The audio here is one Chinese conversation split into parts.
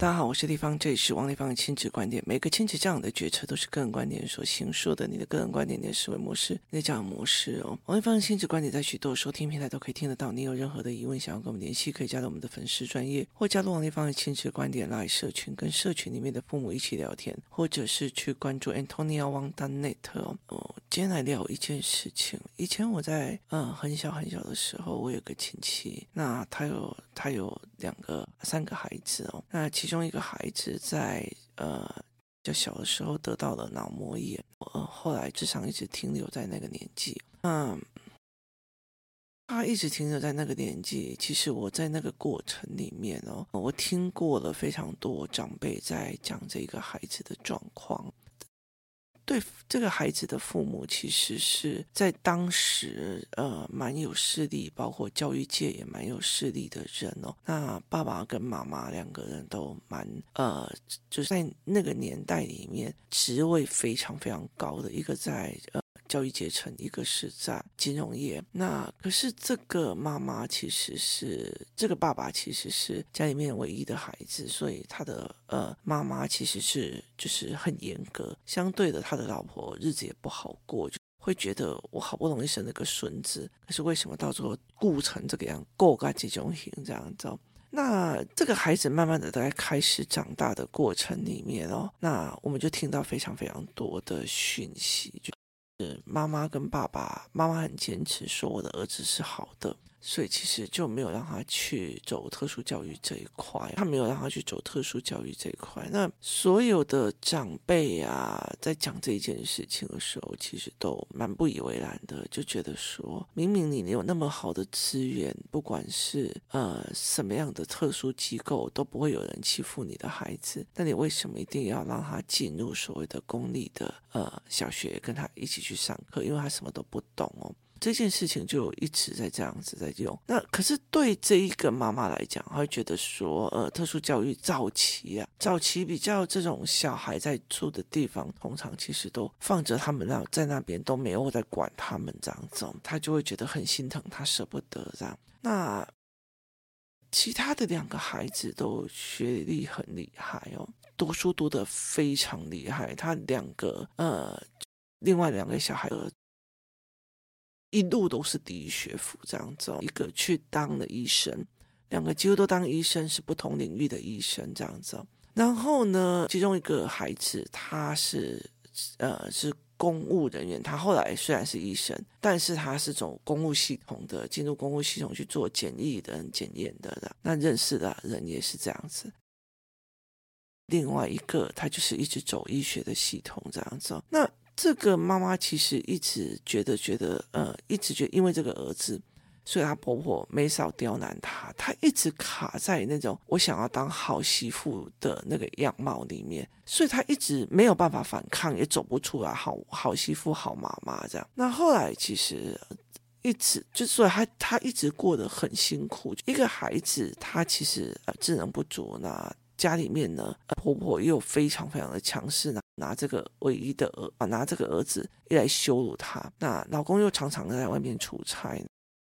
大家好，我是立方，这里是王立方的亲子观点。每个亲子这样的决策都是个人观点所形塑的，你的个人观点、你的思维模式、你的教养模式哦。王立方的亲子观点在许多收听平台都可以听得到。你有任何的疑问想要跟我们联系，可以加入我们的粉丝专业，或加入王立方的亲子观点来社群，跟社群里面的父母一起聊天，或者是去关注 Antonia Wang Net 哦。哦，今天来聊一件事情。以前我在嗯很小很小的时候，我有个亲戚，那他有他有两个三个孩子哦，那其。其其中一个孩子在呃就小的时候得到了脑膜炎，呃，后来智商一直停留在那个年纪。那，他一直停留在那个年纪。其实我在那个过程里面哦，我听过了非常多长辈在讲这个孩子的状况。对这个孩子的父母，其实是在当时呃蛮有势力，包括教育界也蛮有势力的人哦。那爸爸跟妈妈两个人都蛮呃，就是在那个年代里面职位非常非常高的一个在。教育阶层，一个是在金融业。那可是这个妈妈其实是这个爸爸其实是家里面唯一的孩子，所以他的呃妈妈其实是就是很严格。相对的，他的老婆日子也不好过，就会觉得我好不容易生了个孙子，可是为什么到时候顾成这个样，过个这种型这样子？那这个孩子慢慢的在开始长大的过程里面哦，那我们就听到非常非常多的讯息就。妈妈跟爸爸，妈妈很坚持说我的儿子是好的。所以其实就没有让他去走特殊教育这一块，他没有让他去走特殊教育这一块。那所有的长辈啊，在讲这件事情的时候，其实都蛮不以为然的，就觉得说，明明你有那么好的资源，不管是呃什么样的特殊机构，都不会有人欺负你的孩子，那你为什么一定要让他进入所谓的公立的呃小学，跟他一起去上课？因为他什么都不懂哦。这件事情就一直在这样子在用，那可是对这一个妈妈来讲，她会觉得说，呃，特殊教育早期啊，早期比较这种小孩在住的地方，通常其实都放着他们那在那边都没有在管他们这样子，她就会觉得很心疼，她舍不得这样。那其他的两个孩子都学历很厉害哦，读书读得非常厉害，他两个呃，另外两个小孩。一路都是第一学府这样子，一个去当了医生，两个几乎都当医生，是不同领域的医生这样子。然后呢，其中一个孩子他是呃是公务人员，他后来虽然是医生，但是他是走公务系统的，进入公务系统去做检疫的、检验的。那认识的人也是这样子。另外一个他就是一直走医学的系统这样子。那这个妈妈其实一直觉得，觉得呃，一直觉得因为这个儿子，所以她婆婆没少刁难她。她一直卡在那种我想要当好媳妇的那个样貌里面，所以她一直没有办法反抗，也走不出来好好媳妇、好妈妈这样。那后来其实一直就是说，她她一直过得很辛苦。一个孩子，她其实呃智能不足，那家里面呢，婆婆又非常非常的强势拿。拿这个唯一的儿啊，拿这个儿子一来羞辱她。那老公又常常在外面出差，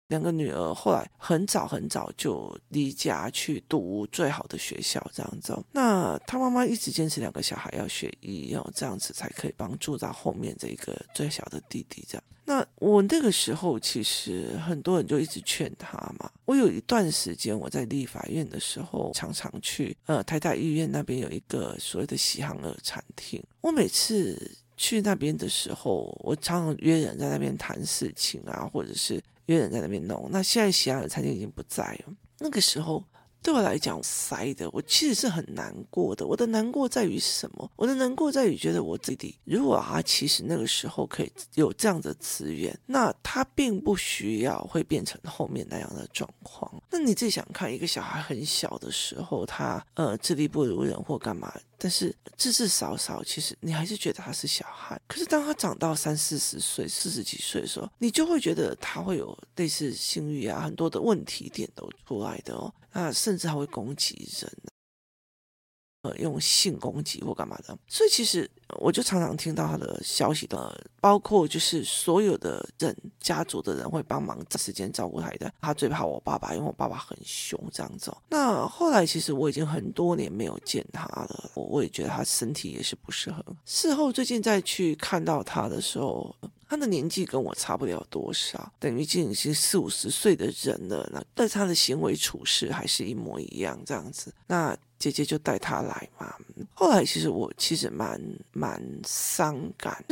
两个女儿后来很早很早就离家去读最好的学校，这样子。那他妈妈一直坚持两个小孩要学医，要这样子才可以帮助到后面这一个最小的弟弟。这样。那我那个时候其实很多人就一直劝他嘛。我有一段时间我在立法院的时候，常常去呃台大医院那边有一个所谓的喜憨儿餐厅。我每次去那边的时候，我常常约人在那边谈事情啊，或者是约人在那边弄。那现在喜憨儿餐厅已经不在了。那个时候。对我来讲，塞的，我其实是很难过的。我的难过在于什么？我的难过在于觉得我自己，如果他其实那个时候可以有这样的资源，那他并不需要会变成后面那样的状况。那你自己想看，一个小孩很小的时候，他呃智力不如人或干嘛？但是至至少少，其实你还是觉得他是小孩。可是当他长到三四十岁、四十几岁的时候，你就会觉得他会有类似性欲啊，很多的问题点都出来的哦。那甚至还会攻击人。呃用性攻击或干嘛的。所以其实我就常常听到他的消息的，包括就是所有的人家族的人会帮忙时间照顾他的。他最怕我爸爸，因为我爸爸很凶这样子。那后来其实我已经很多年没有见他了，我我也觉得他身体也是不是很。事后最近再去看到他的时候。他的年纪跟我差不了多少，等于已经是四五十岁的人了。那但他的行为处事还是一模一样这样子。那姐姐就带他来嘛。后来其实我其实蛮蛮伤感。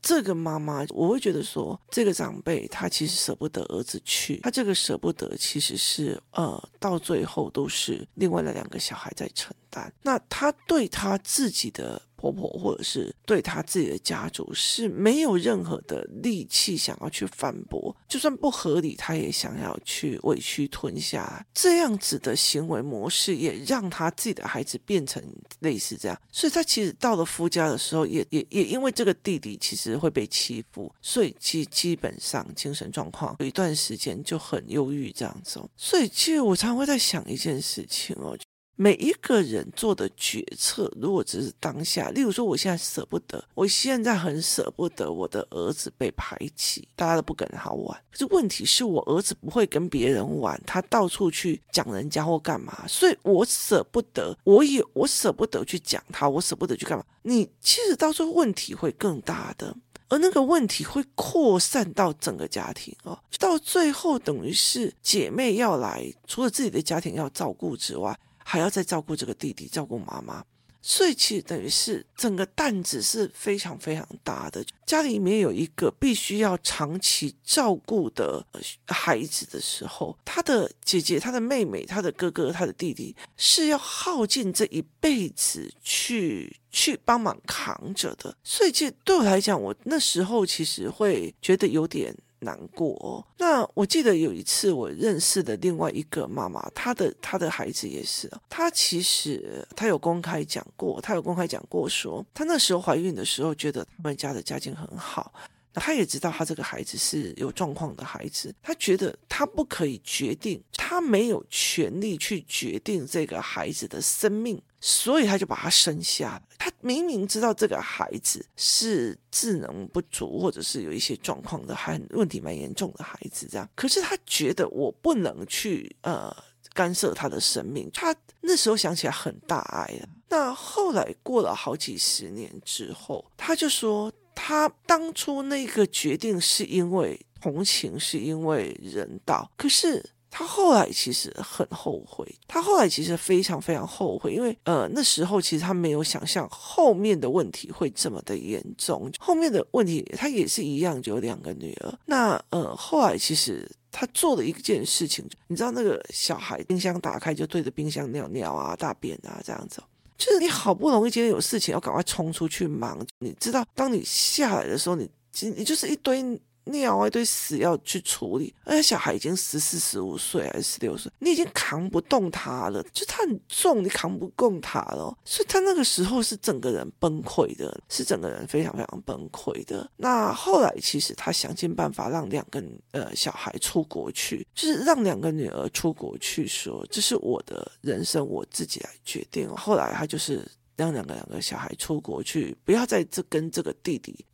这个妈妈，我会觉得说，这个长辈他其实舍不得儿子去，他这个舍不得其实是呃，到最后都是另外的两个小孩在承担。那他对他自己的。婆婆或者是对他自己的家族是没有任何的力气想要去反驳，就算不合理，他也想要去委屈吞下。这样子的行为模式也让他自己的孩子变成类似这样，所以他其实到了夫家的时候也，也也因为这个弟弟其实会被欺负，所以基基本上精神状况有一段时间就很忧郁这样子。所以其实我常常会在想一件事情哦。每一个人做的决策，如果只是当下，例如说，我现在舍不得，我现在很舍不得我的儿子被排挤，大家都不跟他玩。可是问题是我儿子不会跟别人玩，他到处去讲人家或干嘛，所以我舍不得，我也我舍不得去讲他，我舍不得去干嘛。你其实到时候问题会更大的，而那个问题会扩散到整个家庭哦，到最后等于是姐妹要来，除了自己的家庭要照顾之外。还要再照顾这个弟弟，照顾妈妈，所以其实等于是整个担子是非常非常大的。家里面有一个必须要长期照顾的孩子的时候，他的姐姐、他的妹妹、他的哥哥、他的弟弟是要耗尽这一辈子去去帮忙扛着的。所以，其实对我来讲，我那时候其实会觉得有点。难过哦。那我记得有一次我认识的另外一个妈妈，她的她的孩子也是，她其实她有公开讲过，她有公开讲过说，她那时候怀孕的时候觉得他们家的家境很好，她也知道她这个孩子是有状况的孩子，她觉得她不可以决定，她没有权利去决定这个孩子的生命。所以他就把他生下了。他明明知道这个孩子是智能不足，或者是有一些状况的，还问题蛮严重的孩子，这样。可是他觉得我不能去呃干涉他的生命。他那时候想起来很大爱了。那后来过了好几十年之后，他就说他当初那个决定是因为同情，是因为人道。可是。他后来其实很后悔，他后来其实非常非常后悔，因为呃那时候其实他没有想象后面的问题会这么的严重，后面的问题他也是一样，就有两个女儿。那呃后来其实他做了一件事情，你知道那个小孩冰箱打开就对着冰箱尿尿啊、大便啊这样子，就是你好不容易今天有事情要赶快冲出去忙，你知道当你下来的时候，你你就是一堆。尿啊，一堆屎要去处理，而且小孩已经十四、十五岁还是十六岁，你已经扛不动他了，就他很重，你扛不动他了，所以他那个时候是整个人崩溃的，是整个人非常非常崩溃的。那后来其实他想尽办法让两个呃小孩出国去，就是让两个女儿出国去说，说这是我的人生，我自己来决定。后来他就是让两个两个小孩出国去，不要在这跟这个弟弟。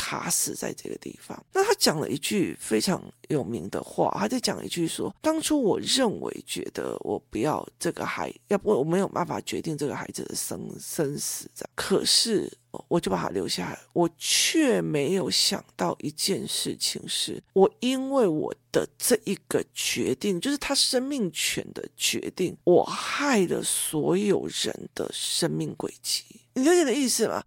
卡死在这个地方。那他讲了一句非常有名的话，他在讲一句说：“当初我认为觉得我不要这个孩，要不我没有办法决定这个孩子的生生死，这样。可是我就把他留下来，我却没有想到一件事情是，我因为我的这一个决定，就是他生命权的决定，我害了所有人的生命轨迹。你了解的意思吗？”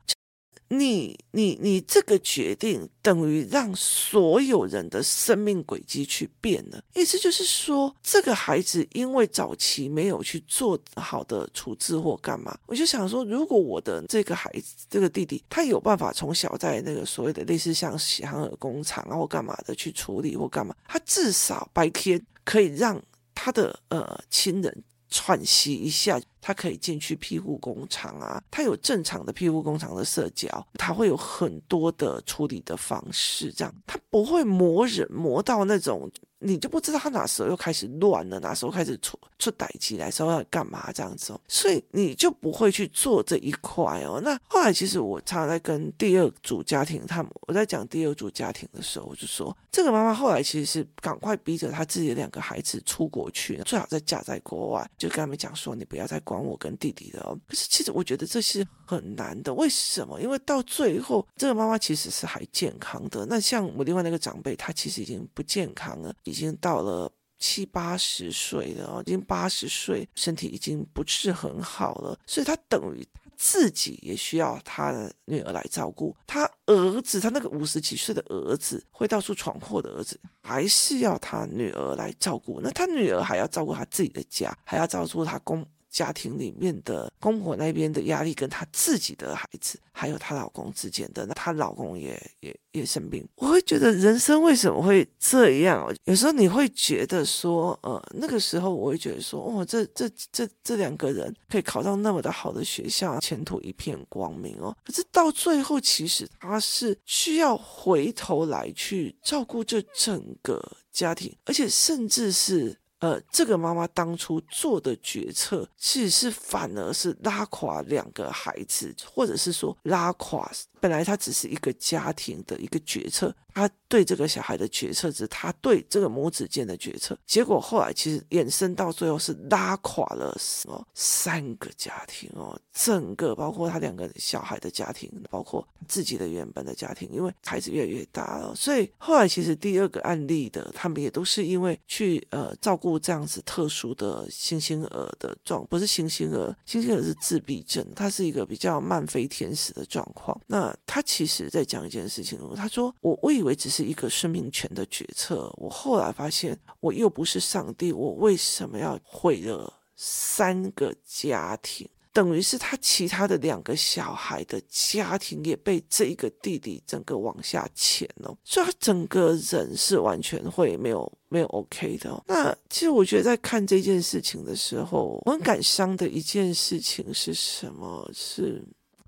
你你你这个决定等于让所有人的生命轨迹去变了，意思就是说，这个孩子因为早期没有去做好的处置或干嘛，我就想说，如果我的这个孩子这个弟弟他有办法从小在那个所谓的类似像喜航尔工厂啊或干嘛的去处理或干嘛，他至少白天可以让他的呃亲人。喘息一下，他可以进去庇护工厂啊，他有正常的庇护工厂的社交，他会有很多的处理的方式，这样他不会磨人磨到那种你就不知道他哪时候又开始乱了，哪时候开始出出歹机来，时候要干嘛这样子哦，所以你就不会去做这一块哦。那后来其实我常常在跟第二组家庭，他们我在讲第二组家庭的时候，我就说这个妈妈后来其实是赶快逼着她自己的两个孩子出国去，最好再嫁在国外，就跟他们讲说，你不要再管我跟弟弟了哦。可是其实我觉得这是很难的，为什么？因为到最后，这个妈妈其实是还健康的。那像我另外那个长辈，他其实已经不健康了，已经到了七八十岁了，已经八十岁，身体已经不是很好了，所以他等于他。自己也需要他的女儿来照顾，他儿子，他那个五十几岁的儿子，会到处闯祸的儿子，还是要他女儿来照顾。那他女儿还要照顾他自己的家，还要照顾他公。家庭里面的公婆那边的压力，跟她自己的孩子，还有她老公之间的，那她老公也也也生病，我会觉得人生为什么会这样？有时候你会觉得说，呃，那个时候我会觉得说，哦，这这这这两个人可以考到那么的好的学校，前途一片光明哦。可是到最后，其实他是需要回头来去照顾这整个家庭，而且甚至是。呃，这个妈妈当初做的决策，其实是反而是拉垮两个孩子，或者是说拉垮。本来他只是一个家庭的一个决策，他对这个小孩的决策是他对这个母子间的决策，结果后来其实衍生到最后是拉垮了什么三个家庭哦，整个包括他两个小孩的家庭，包括自己的原本的家庭，因为孩子越来越大了，所以后来其实第二个案例的他们也都是因为去呃照顾这样子特殊的新生儿的状，不是新生儿，新生儿是自闭症，他是一个比较慢飞天使的状况，那。他其实在讲一件事情，他说：“我为为只是一个生命权的决策，我后来发现我又不是上帝，我为什么要毁了三个家庭？等于是他其他的两个小孩的家庭也被这一个弟弟整个往下潜了，所以他整个人是完全会没有没有 OK 的。那其实我觉得在看这件事情的时候，我很感伤的一件事情是什么？是。”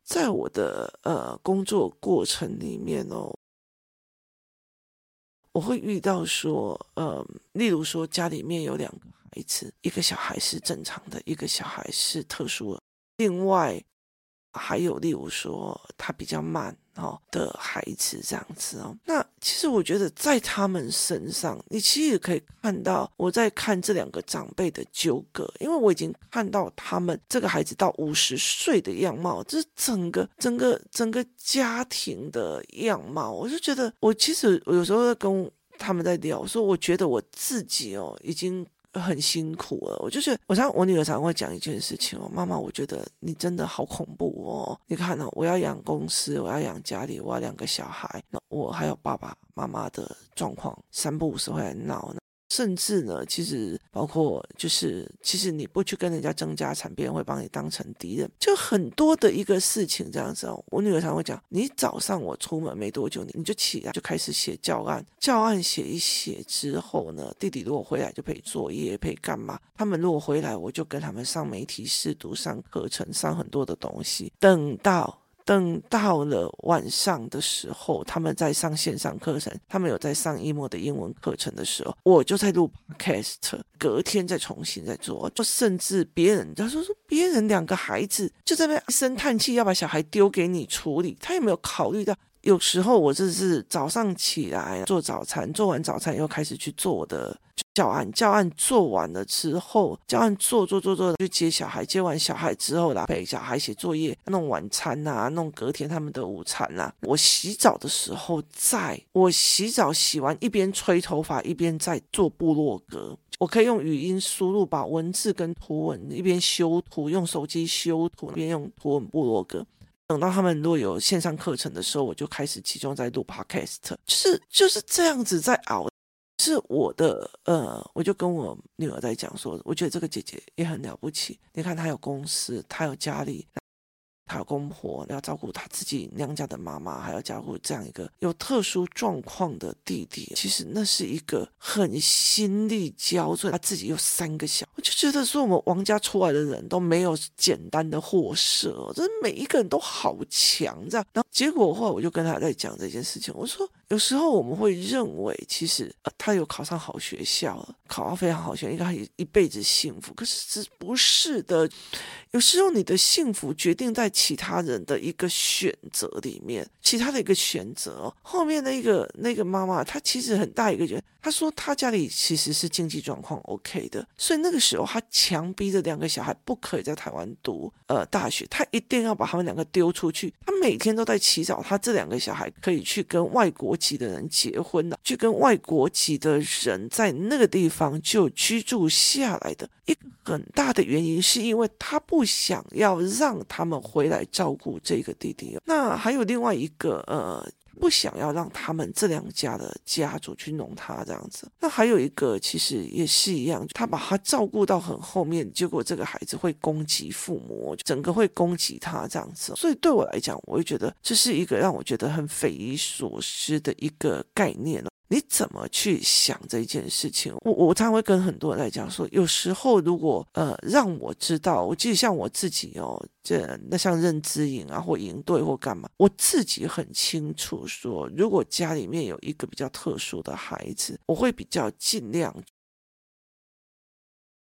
在我的呃工作过程里面哦，我会遇到说，呃，例如说家里面有两个孩子，一个小孩是正常的，一个小孩是特殊的，另外。还有，例如说他比较慢哦的孩子这样子哦，那其实我觉得在他们身上，你其实可以看到我在看这两个长辈的纠葛，因为我已经看到他们这个孩子到五十岁的样貌，这是整个整个整个家庭的样貌，我就觉得我其实我有时候在跟他们在聊，说我觉得我自己哦已经。很辛苦了，我就是我常我女儿常会讲一件事情哦，妈妈，我觉得你真的好恐怖哦。你看、哦，我要养公司，我要养家里，我要两个小孩，那我还有爸爸妈妈的状况，三不五时会来闹呢。甚至呢，其实包括就是，其实你不去跟人家争家产，别人会把你当成敌人，就很多的一个事情这样子哦。我女儿常会讲，你早上我出门没多久，你你就起来就开始写教案，教案写一写之后呢，弟弟如果回来就陪作业，陪干嘛？他们如果回来，我就跟他们上媒体试读，上课程，上很多的东西，等到。等到了晚上的时候，他们在上线上课程，他们有在上一模的英文课程的时候，我就在录 podcast，隔天再重新再做，就甚至别人他说说别人两个孩子就在那一声叹气，要把小孩丢给你处理，他有没有考虑到？有时候我就是早上起来做早餐，做完早餐又开始去做我的教案，教案做完了之后，教案做做做做去接小孩，接完小孩之后啦，陪小孩写作业，弄晚餐呐、弄隔天他们的午餐呐、我洗澡的时候在，我洗澡洗完一边吹头发一边在做部落格，我可以用语音输入把文字跟图文一边修图，用手机修图一边用图文部落格。等到他们如果有线上课程的时候，我就开始集中在录 podcast，就是就是这样子在熬。是我的呃，我就跟我女儿在讲说，我觉得这个姐姐也很了不起。你看她有公司，她有家里。他公婆，要照顾他自己娘家的妈妈，还要照顾这样一个有特殊状况的弟弟。其实那是一个很心力交瘁，他自己有三个小，我就觉得说我们王家出来的人都没有简单的货色，这每一个人都好强，这样。然后结果后来我就跟他在讲这件事情，我说。有时候我们会认为，其实呃，他有考上好学校了，考到非常好学校，应该一一辈子幸福。可是这不是的，有时候你的幸福决定在其他人的一个选择里面，其他的一个选择。后面那个那个妈妈，她其实很大一个原因，她说她家里其实是经济状况 OK 的，所以那个时候她强逼着两个小孩不可以在台湾读呃大学，她一定要把他们两个丢出去。她每天都在祈祷，她这两个小孩可以去跟外国。籍的人结婚的，去跟外国籍的人在那个地方就居住下来的一个很大的原因，是因为他不想要让他们回来照顾这个弟弟。那还有另外一个，呃。不想要让他们这两家的家族去弄他这样子，那还有一个其实也是一样，他把他照顾到很后面，结果这个孩子会攻击父母，整个会攻击他这样子。所以对我来讲，我会觉得这是一个让我觉得很匪夷所思的一个概念。你怎么去想这件事情？我我常常会跟很多人来讲说，有时候如果呃让我知道，我记得像我自己哦，这那像认知营啊或营队或干嘛，我自己很清楚说，如果家里面有一个比较特殊的孩子，我会比较尽量，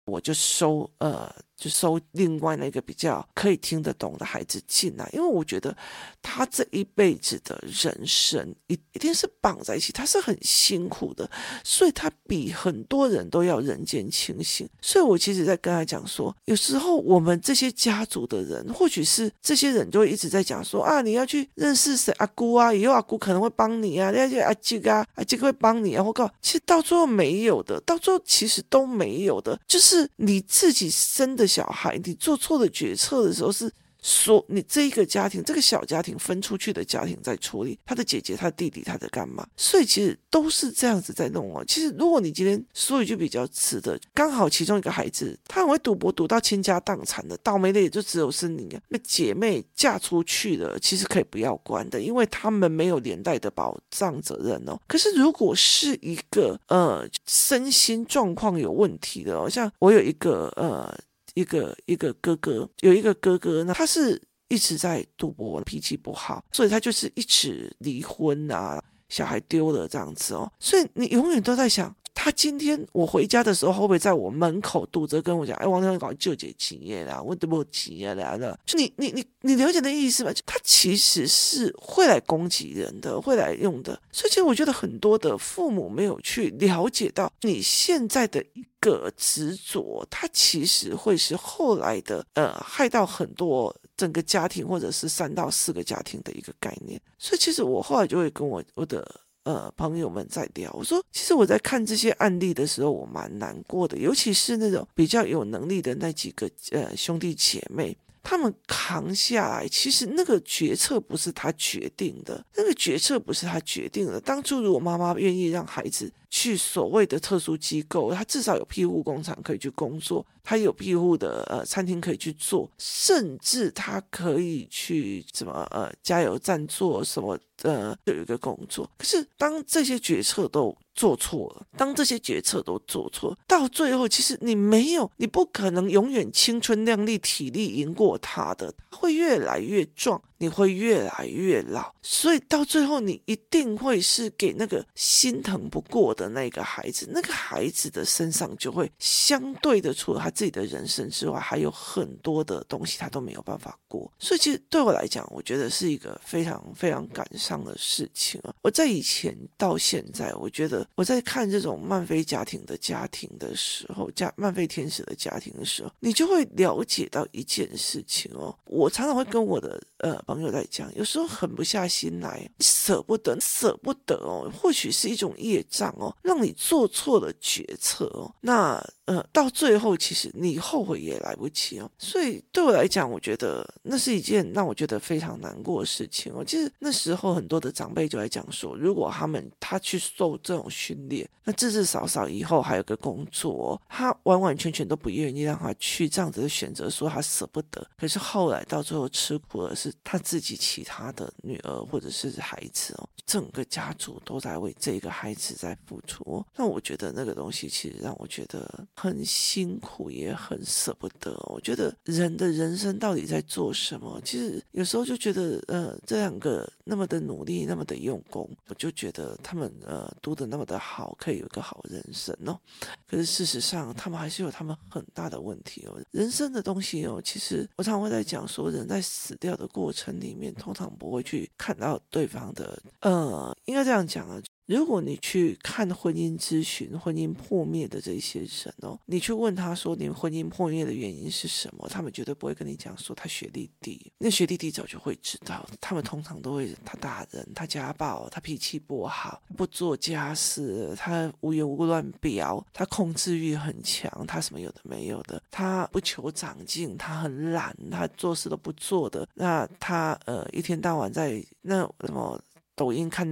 我就收呃。就收另外那个比较可以听得懂的孩子进来，因为我觉得他这一辈子的人生一一定是绑在一起，他是很辛苦的，所以他比很多人都要人间清醒。所以我其实在跟他讲说，有时候我们这些家族的人，或许是这些人就一直在讲说啊，你要去认识谁阿姑啊，以后阿姑可能会帮你啊，那些阿吉啊，阿吉会帮你啊。我告，其实到最后没有的，到最后其实都没有的，就是你自己生的。小孩，你做错的决策的时候是。说你这一个家庭，这个小家庭分出去的家庭在处理他的姐姐、他弟弟、他的干嘛，所以其实都是这样子在弄哦。其实如果你今天说一句比较直的，刚好其中一个孩子他很会赌博，赌到倾家荡产的，倒霉的也就只有是你啊。那姐妹嫁出去了，其实可以不要管的，因为他们没有连带的保障责任哦。可是如果是一个呃身心状况有问题的哦，像我有一个呃。一个一个哥哥，有一个哥哥呢，他是一直在赌博，脾气不好，所以他就是一直离婚啊，小孩丢了这样子哦，所以你永远都在想。他今天我回家的时候，会不会在我门口堵着跟我讲？哎，王天搞就解企业啦，我都不企业来了。就你你你你了解的意思吗？他其实是会来攻击人的，会来用的。所以其实我觉得很多的父母没有去了解到你现在的一个执着，他其实会是后来的呃害到很多整个家庭或者是三到四个家庭的一个概念。所以其实我后来就会跟我我的。呃，朋友们在聊，我说，其实我在看这些案例的时候，我蛮难过的，尤其是那种比较有能力的那几个呃兄弟姐妹，他们扛下来，其实那个决策不是他决定的，那个决策不是他决定的。当初如果妈妈愿意让孩子去所谓的特殊机构，他至少有庇护工厂可以去工作，他有庇护的呃餐厅可以去做，甚至他可以去什么呃加油站做什么。呃，有一个工作，可是当这些决策都做错了，当这些决策都做错，到最后，其实你没有，你不可能永远青春靓丽、体力赢过他的，他会越来越壮。你会越来越老，所以到最后你一定会是给那个心疼不过的那个孩子，那个孩子的身上就会相对的，除了他自己的人生之外，还有很多的东西他都没有办法过。所以其实对我来讲，我觉得是一个非常非常感伤的事情啊！我在以前到现在，我觉得我在看这种漫飞家庭的家庭的时候，家漫飞天使的家庭的时候，你就会了解到一件事情哦。我常常会跟我的呃。朋友在讲，有时候狠不下心来，舍不得，舍不得哦。或许是一种业障哦，让你做错了决策哦。那。呃，到最后其实你后悔也来不及哦。所以对我来讲，我觉得那是一件让我觉得非常难过的事情哦。其实那时候很多的长辈就来讲说，如果他们他去受这种训练，那至至少少以后还有个工作，他完完全全都不愿意让他去这样子的选择，说他舍不得。可是后来到最后吃苦的是他自己其他的女儿或者是孩子哦，整个家族都在为这个孩子在付出。那我觉得那个东西其实让我觉得很辛苦，也很舍不得。我觉得人的人生到底在做什么？其实有时候就觉得，呃，这两个那么的努力，那么的用功，我就觉得他们呃读得那么的好，可以有一个好人生哦。可是事实上，他们还是有他们很大的问题哦。人生的东西哦，其实我常会在讲说，人在死掉的过程里面，通常不会去看到对方的，呃，应该这样讲啊。如果你去看婚姻咨询、婚姻破灭的这些人哦，你去问他说，你婚姻破灭的原因是什么？他们绝对不会跟你讲说他学历低，那学历低早就会知道。他们通常都会他打人，他家暴，他脾气不好，不做家事，他无缘无故乱飙，他控制欲很强，他什么有的没有的，他不求长进，他很懒，他做事都不做的。那他呃一天到晚在那什么抖音看。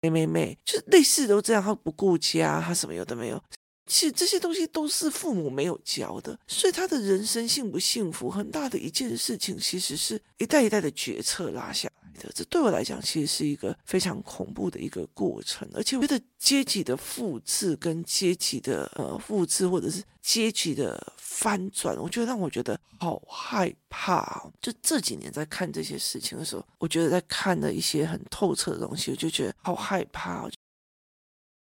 没没没，就是类似都这样，他不顾家，他什么有的没有。其实这些东西都是父母没有教的，所以他的人生幸不幸福，很大的一件事情，其实是一代一代的决策拉下来。这对我来讲，其实是一个非常恐怖的一个过程，而且我觉得阶级的复制跟阶级的呃复制，或者是阶级的翻转，我觉得让我觉得好害怕。就这几年在看这些事情的时候，我觉得在看的一些很透彻的东西，我就觉得好害怕。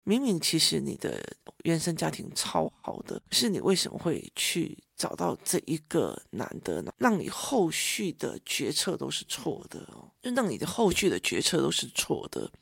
明明其实你的原生家庭超好的，是你为什么会去找到这一个男的呢？让你后续的决策都是错的哦，就让你的后续的决策都是错的，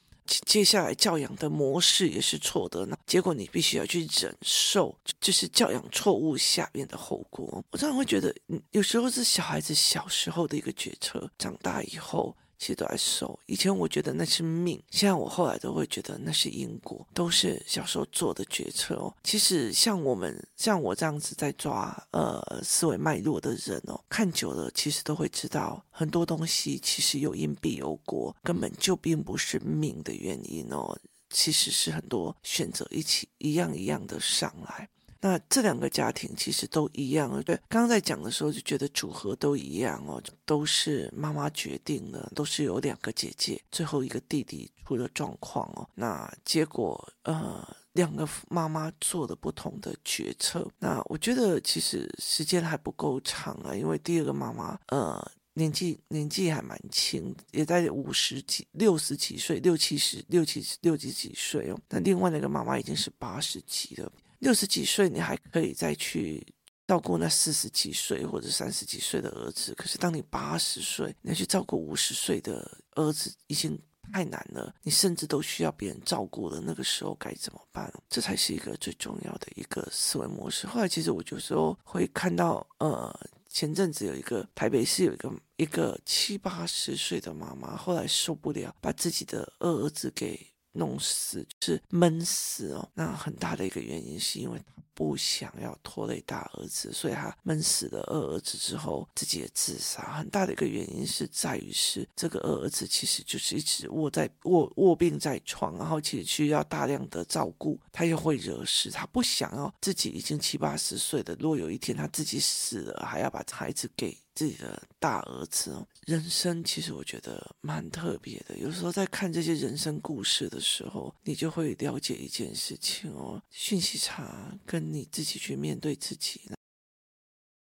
接下来教养的模式也是错的，那结果你必须要去忍受，就是教养错误下面的后果。我常常会觉得，有时候是小孩子小时候的一个决策，长大以后。其实都在受。以前我觉得那是命，现在我后来都会觉得那是因果，都是小时候做的决策哦。其实像我们像我这样子在抓呃思维脉络的人哦，看久了其实都会知道很多东西其实有因必有果，根本就并不是命的原因哦，其实是很多选择一起一样一样的上来。那这两个家庭其实都一样哦，对，刚刚在讲的时候就觉得组合都一样哦，都是妈妈决定的，都是有两个姐姐，最后一个弟弟出了状况哦。那结果呃，两个妈妈做了不同的决策。那我觉得其实时间还不够长啊，因为第二个妈妈呃年纪年纪还蛮轻，也在五十几、六十几岁、六七十、六七十、六几几岁哦。那另外那个妈妈已经是八十几了。六十几岁，你还可以再去照顾那四十几岁或者三十几岁的儿子。可是，当你八十岁，你要去照顾五十岁的儿子，已经太难了。你甚至都需要别人照顾了，那个时候该怎么办？这才是一个最重要的一个思维模式。后来，其实我有时候会看到，呃，前阵子有一个台北市有一个一个七八十岁的妈妈，后来受不了，把自己的二儿子给。弄死是闷死哦，那很大的一个原因是因为他不想要拖累大儿子，所以他闷死了二儿子之后自己也自杀。很大的一个原因是在于是这个二儿子其实就是一直卧在卧卧病在床，然后其实需要大量的照顾，他又会惹事，他不想要自己已经七八十岁的，如果有一天他自己死了，还要把孩子给。自己的大儿子哦，人生其实我觉得蛮特别的。有时候在看这些人生故事的时候，你就会了解一件事情哦：讯息差，跟你自己去面对自己，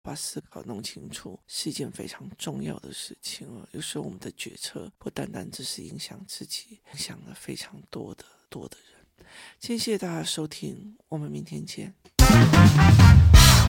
把思考弄清楚，是一件非常重要的事情哦。有时候我们的决策不单单只是影响自己，影响了非常多的多的人。谢谢大家收听，我们明天见。